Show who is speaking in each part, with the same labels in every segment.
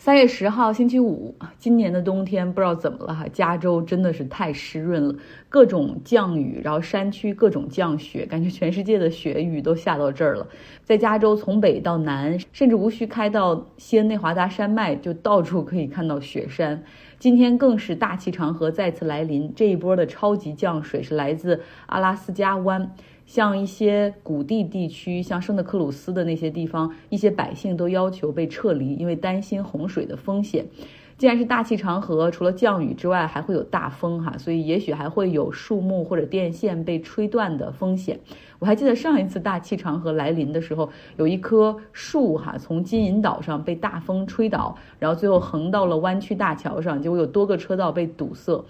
Speaker 1: 三月十号，星期五。今年的冬天不知道怎么了哈，加州真的是太湿润了，各种降雨，然后山区各种降雪，感觉全世界的雪雨都下到这儿了。在加州，从北到南，甚至无需开到西恩内华达山脉，就到处可以看到雪山。今天更是大气长河再次来临，这一波的超级降水是来自阿拉斯加湾。像一些谷地地区，像圣德克鲁斯的那些地方，一些百姓都要求被撤离，因为担心洪水的风险。既然是大气长河，除了降雨之外，还会有大风哈，所以也许还会有树木或者电线被吹断的风险。我还记得上一次大气长河来临的时候，有一棵树哈从金银岛上被大风吹倒，然后最后横到了湾区大桥上，结果有多个车道被堵塞。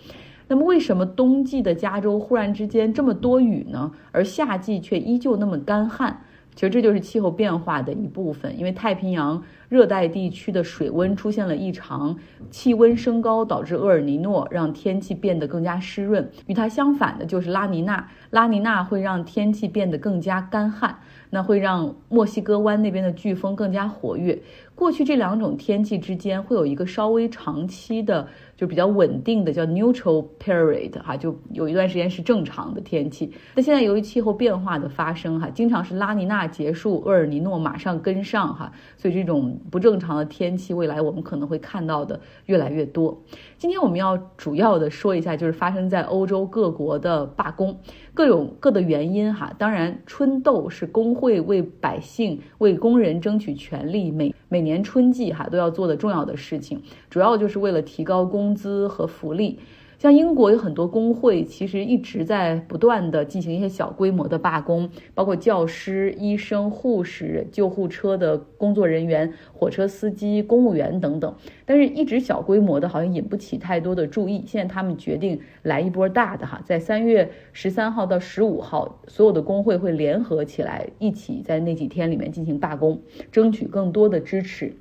Speaker 1: 那么，为什么冬季的加州忽然之间这么多雨呢？而夏季却依旧那么干旱？其实这就是气候变化的一部分，因为太平洋热带地区的水温出现了异常，气温升高导致厄尔尼诺，让天气变得更加湿润。与它相反的就是拉尼娜，拉尼娜会让天气变得更加干旱。那会让墨西哥湾那边的飓风更加活跃。过去这两种天气之间会有一个稍微长期的，就比较稳定的，叫 neutral period 哈，就有一段时间是正常的天气。那现在由于气候变化的发生哈，经常是拉尼娜结束，厄尔尼诺马上跟上哈，所以这种不正常的天气，未来我们可能会看到的越来越多。今天我们要主要的说一下，就是发生在欧洲各国的罢工，各有各的原因哈。当然，春斗是工会为百姓、为工人争取权利，每每年春季哈都要做的重要的事情，主要就是为了提高工资和福利。像英国有很多工会，其实一直在不断的进行一些小规模的罢工，包括教师、医生、护士、救护车的工作人员、火车司机、公务员等等。但是，一直小规模的，好像引不起太多的注意。现在他们决定来一波大的哈，在三月十三号到十五号，所有的工会会联合起来，一起在那几天里面进行罢工，争取更多的支持。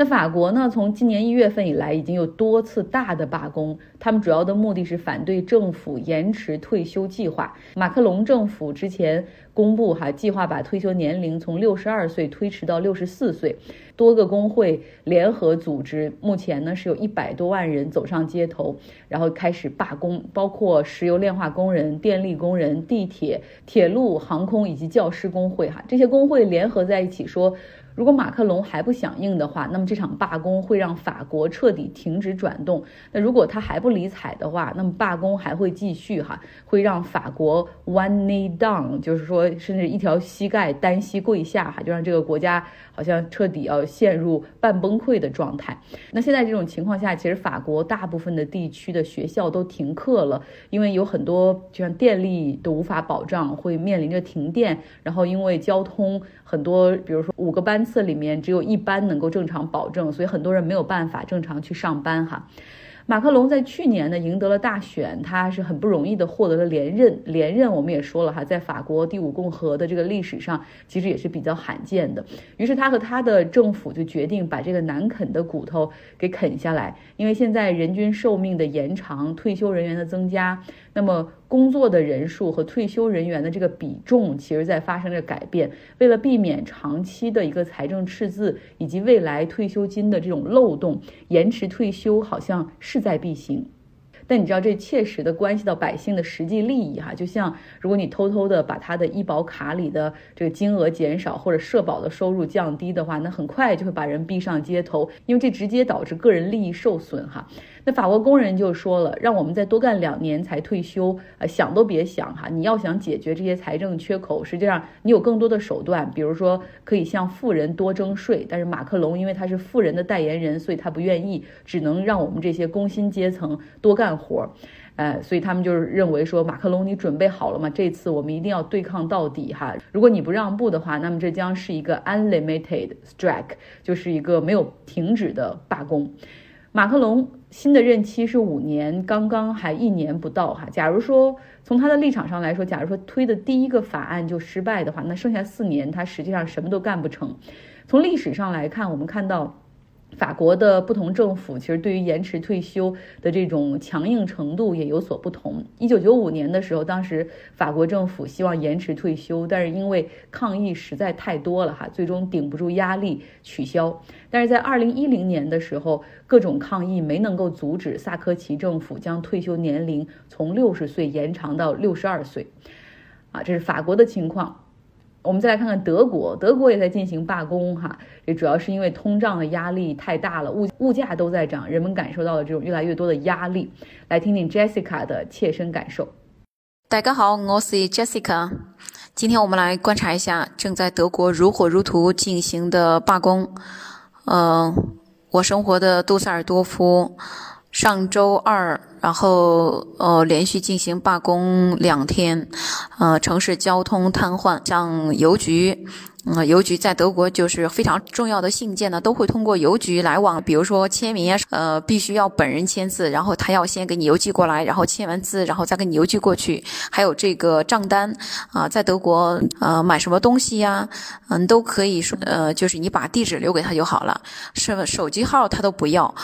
Speaker 1: 那法国呢？从今年一月份以来，已经有多次大的罢工。他们主要的目的是反对政府延迟退休计划。马克龙政府之前公布，哈，计划把退休年龄从六十二岁推迟到六十四岁。多个工会联合组织，目前呢是有一百多万人走上街头，然后开始罢工，包括石油炼化工人、电力工人、地铁、铁路、航空以及教师工会。哈，这些工会联合在一起说。如果马克龙还不响应的话，那么这场罢工会让法国彻底停止转动。那如果他还不理睬的话，那么罢工还会继续哈，会让法国 one knee down，就是说甚至一条膝盖单膝跪下哈，就让这个国家好像彻底要陷入半崩溃的状态。那现在这种情况下，其实法国大部分的地区的学校都停课了，因为有很多就像电力都无法保障，会面临着停电，然后因为交通很多，比如说五个班。次里面只有一班能够正常保证，所以很多人没有办法正常去上班哈。马克龙在去年呢赢得了大选，他是很不容易的获得了连任。连任我们也说了哈，在法国第五共和的这个历史上，其实也是比较罕见的。于是他和他的政府就决定把这个难啃的骨头给啃下来，因为现在人均寿命的延长、退休人员的增加，那么。工作的人数和退休人员的这个比重，其实在发生着改变。为了避免长期的一个财政赤字以及未来退休金的这种漏洞，延迟退休好像势在必行。但你知道，这切实的关系到百姓的实际利益哈。就像如果你偷偷的把他的医保卡里的这个金额减少，或者社保的收入降低的话，那很快就会把人逼上街头，因为这直接导致个人利益受损哈。那法国工人就说了，让我们再多干两年才退休，呃，想都别想哈！你要想解决这些财政缺口，实际上你有更多的手段，比如说可以向富人多征税。但是马克龙因为他是富人的代言人，所以他不愿意，只能让我们这些工薪阶层多干活儿，呃，所以他们就是认为说，马克龙你准备好了吗？这次我们一定要对抗到底哈！如果你不让步的话，那么这将是一个 unlimited strike，就是一个没有停止的罢工。马克龙新的任期是五年，刚刚还一年不到哈。假如说从他的立场上来说，假如说推的第一个法案就失败的话，那剩下四年他实际上什么都干不成。从历史上来看，我们看到。法国的不同政府其实对于延迟退休的这种强硬程度也有所不同。一九九五年的时候，当时法国政府希望延迟退休，但是因为抗议实在太多了哈，最终顶不住压力取消。但是在二零一零年的时候，各种抗议没能够阻止萨科齐政府将退休年龄从六十岁延长到六十二岁。啊，这是法国的情况。我们再来看看德国，德国也在进行罢工哈，这主要是因为通胀的压力太大了，物物价都在涨，人们感受到了这种越来越多的压力。来听听 Jessica 的切身感受。
Speaker 2: 大家好，我是 Jessica，今天我们来观察一下正在德国如火如荼进行的罢工。嗯，我生活的杜塞尔多夫上周二。然后，呃，连续进行罢工两天，呃，城市交通瘫痪，像邮局。嗯，邮局在德国就是非常重要的信件呢，都会通过邮局来往。比如说签名呀，呃，必须要本人签字，然后他要先给你邮寄过来，然后签完字，然后再给你邮寄过去。还有这个账单啊，在德国呃买什么东西呀，嗯，都可以说呃，就是你把地址留给他就好了，是手机号他都不要，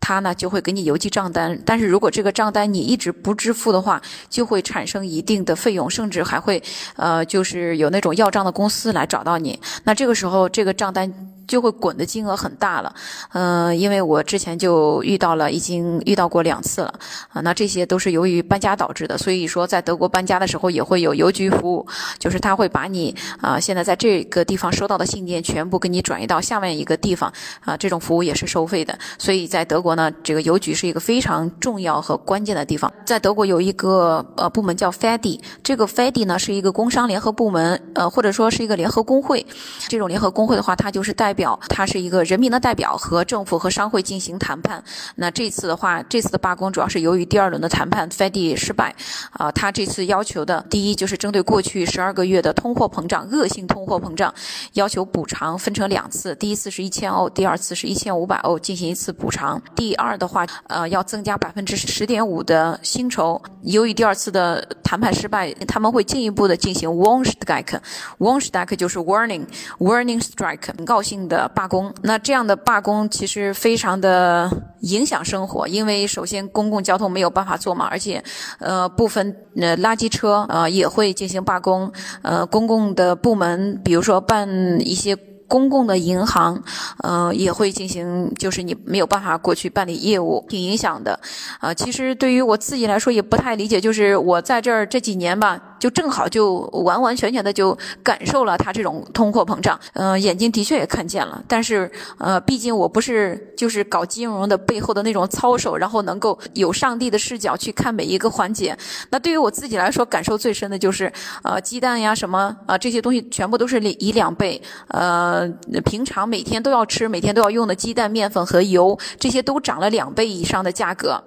Speaker 2: 他呢就会给你邮寄账单。但是如果这这个账单你一直不支付的话，就会产生一定的费用，甚至还会呃，就是有那种要账的公司来找到。你那这个时候，这个账单。就会滚的金额很大了，嗯，因为我之前就遇到了，已经遇到过两次了，啊，那这些都是由于搬家导致的，所以说在德国搬家的时候也会有邮局服务，就是他会把你啊现在在这个地方收到的信件全部给你转移到下面一个地方，啊，这种服务也是收费的，所以在德国呢，这个邮局是一个非常重要和关键的地方。在德国有一个呃部门叫 FED，这个 FED 呢是一个工商联合部门，呃或者说是一个联合工会，这种联合工会的话，它就是代表他是一个人民的代表，和政府和商会进行谈判。那这次的话，这次的罢工主要是由于第二轮的谈判 FED 失败。啊，他这次要求的第一就是针对过去十二个月的通货膨胀、恶性通货膨胀，要求补偿分成两次，第一次是一千欧，第二次是一千五百欧进行一次补偿。第二的话，呃，要增加百分之十点五的薪酬。由于第二次的谈判失败，他们会进一步的进行 Warnstrike，Warnstrike 就是 Warning，Warning Strike，警告性。的罢工，那这样的罢工其实非常的影响生活，因为首先公共交通没有办法坐嘛，而且，呃，部分呃垃圾车呃也会进行罢工，呃，公共的部门，比如说办一些。公共的银行，呃，也会进行，就是你没有办法过去办理业务，挺影响的。啊，其实对于我自己来说也不太理解，就是我在这儿这几年吧，就正好就完完全全的就感受了他这种通货膨胀。嗯，眼睛的确也看见了，但是呃，毕竟我不是就是搞金融的背后的那种操守，然后能够有上帝的视角去看每一个环节。那对于我自己来说，感受最深的就是呃，鸡蛋呀什么啊这些东西全部都是以两倍，呃，平常每天都要吃、每天都要用的鸡蛋、面粉和油，这些都涨了两倍以上的价格。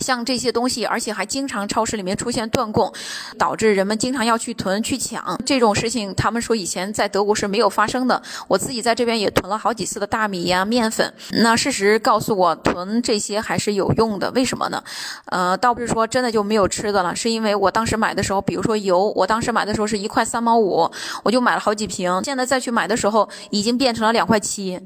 Speaker 2: 像这些东西，而且还经常超市里面出现断供，导致人们经常要去囤去抢这种事情。他们说以前在德国是没有发生的。我自己在这边也囤了好几次的大米呀、面粉。那事实告诉我，囤这些还是有用的。为什么呢？呃，倒不是说真的就没有吃的了，是因为我当时买的时候，比如说油，我当时买的时候是一块三毛五，我就买了好几瓶。现在再去买的时候，已经变成了两块七，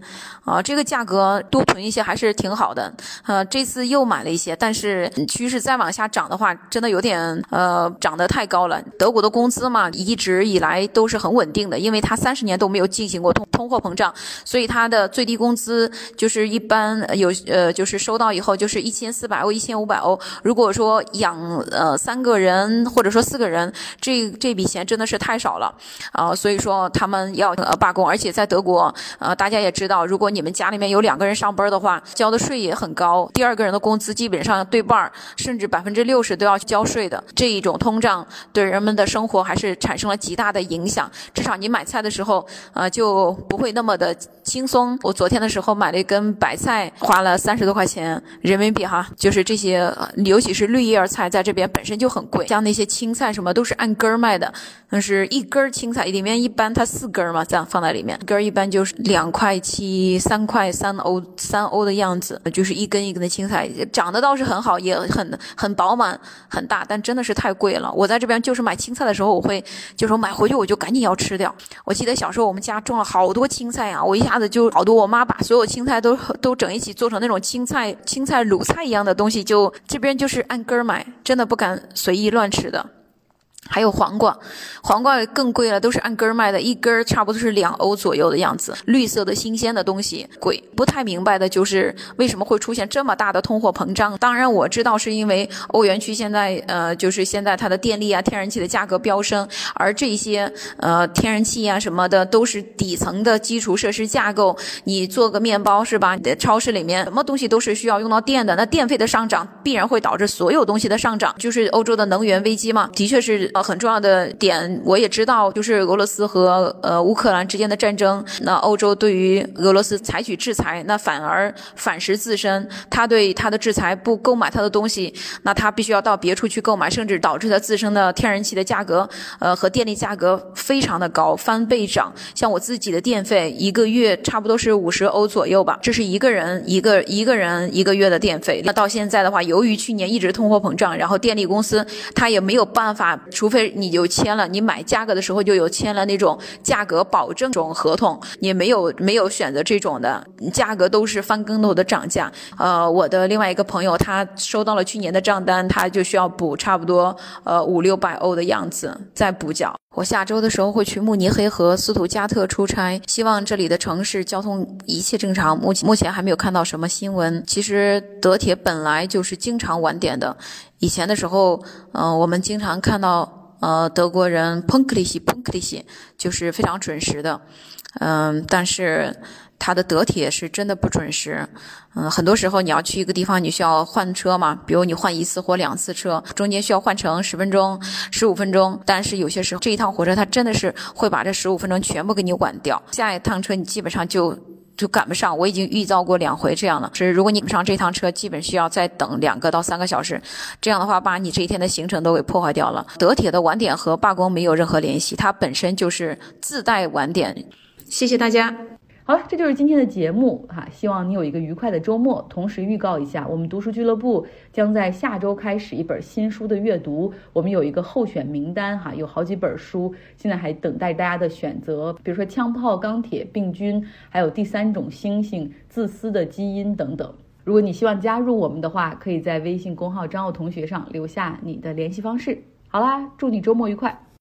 Speaker 2: 啊，这个价格多囤一些还是挺好的。呃，这次又买了一些，但。是趋势再往下涨的话，真的有点呃涨得太高了。德国的工资嘛，一直以来都是很稳定的，因为它三十年都没有进行过通通货膨胀，所以它的最低工资就是一般有呃就是收到以后就是一千四百欧、一千五百欧。如果说养呃三个人或者说四个人，这这笔钱真的是太少了啊，所以说他们要呃罢工。而且在德国呃大家也知道，如果你们家里面有两个人上班的话，交的税也很高，第二个人的工资基本上。对半儿，甚至百分之六十都要交税的这一种通胀，对人们的生活还是产生了极大的影响。至少你买菜的时候，呃，就不会那么的轻松。我昨天的时候买了一根白菜，花了三十多块钱人民币哈。就是这些，尤其是绿叶菜，在这边本身就很贵。像那些青菜什么都是按根儿卖的，那是一根青菜里面一般它四根嘛，这样放在里面，根一般就是两块七、三块三欧、三欧的样子，就是一根一根的青菜，长得倒是。很好，也很很饱满很大，但真的是太贵了。我在这边就是买青菜的时候，我会就说买回去我就赶紧要吃掉。我记得小时候我们家种了好多青菜啊，我一下子就好多，我妈把所有青菜都都整一起做成那种青菜青菜卤菜一样的东西，就这边就是按根儿买，真的不敢随意乱吃的。还有黄瓜，黄瓜更贵了，都是按根儿卖的，一根儿差不多是两欧左右的样子。绿色的新鲜的东西贵，不太明白的就是为什么会出现这么大的通货膨胀。当然我知道是因为欧元区现在呃就是现在它的电力啊、天然气的价格飙升，而这些呃天然气啊什么的都是底层的基础设施架构。你做个面包是吧？你的超市里面什么东西都是需要用到电的，那电费的上涨必然会导致所有东西的上涨，就是欧洲的能源危机嘛，的确是。呃，很重要的点，我也知道，就是俄罗斯和呃乌克兰之间的战争。那欧洲对于俄罗斯采取制裁，那反而反噬自身。他对他的制裁不购买他的东西，那他必须要到别处去购买，甚至导致他自身的天然气的价格，呃和电力价格非常的高，翻倍涨。像我自己的电费，一个月差不多是五十欧左右吧，这是一个人一个一个人一个月的电费。那到现在的话，由于去年一直通货膨胀，然后电力公司他也没有办法出。除非你就签了，你买价格的时候就有签了那种价格保证种合同，你没有没有选择这种的，价格都是翻跟头的涨价。呃，我的另外一个朋友他收到了去年的账单，他就需要补差不多呃五六百欧的样子再补缴。我下周的时候会去慕尼黑和斯图加特出差，希望这里的城市交通一切正常。目前目前还没有看到什么新闻。其实德铁本来就是经常晚点的，以前的时候，嗯，我们经常看到。呃，德国人 punktlich punktlich 就是非常准时的，嗯，但是他的德铁是真的不准时，嗯，很多时候你要去一个地方，你需要换车嘛，比如你换一次或两次车，中间需要换乘十分钟、十五分钟，但是有些时候这一趟火车它真的是会把这十五分钟全部给你晚掉，下一趟车你基本上就。就赶不上，我已经遇到过两回这样的。是如果你赶不上这趟车，基本需要再等两个到三个小时，这样的话把你这一天的行程都给破坏掉了。德铁的晚点和罢工没有任何联系，它本身就是自带晚点。谢谢大家。
Speaker 1: 好了，这就是今天的节目哈，希望你有一个愉快的周末。同时预告一下，我们读书俱乐部将在下周开始一本新书的阅读，我们有一个候选名单哈，有好几本书，现在还等待大家的选择，比如说《枪炮、钢铁、病菌》，还有《第三种猩猩：自私的基因》等等。如果你希望加入我们的话，可以在微信公号张奥同学上留下你的联系方式。好啦，祝你周末愉快。